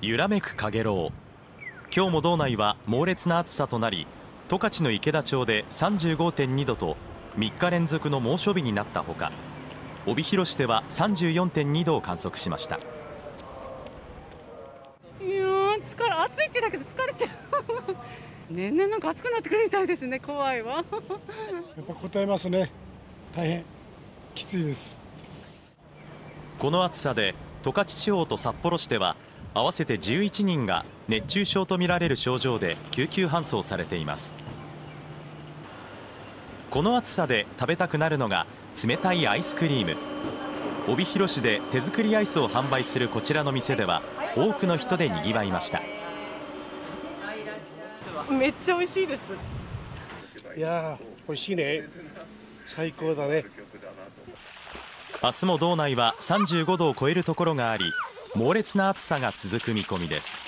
揺らめくかげろう。今日も道内は猛烈な暑さとなり十勝の池田町で35.2度と3日連続の猛暑日になったほか帯広市では34.2度を観測しました。いやー疲れ暑いっちだけど疲れちゃう。年々なんか暑くなってくるみたいですね怖いわ。やっぱ答えますね。大変きついです。この暑さで十勝地方と札幌市では合わせて11人が熱中症とみられる症状で救急搬送されています。この暑さで食べたくなるのが冷たいアイスクリーム。帯広市で手作りアイスを販売するこちらの店では多くの人でにぎわいました。めっちゃ美味しいです。いや美味しいね。最高だね。明日も道内は35度を超えるところがあり猛烈な暑さが続く見込みです。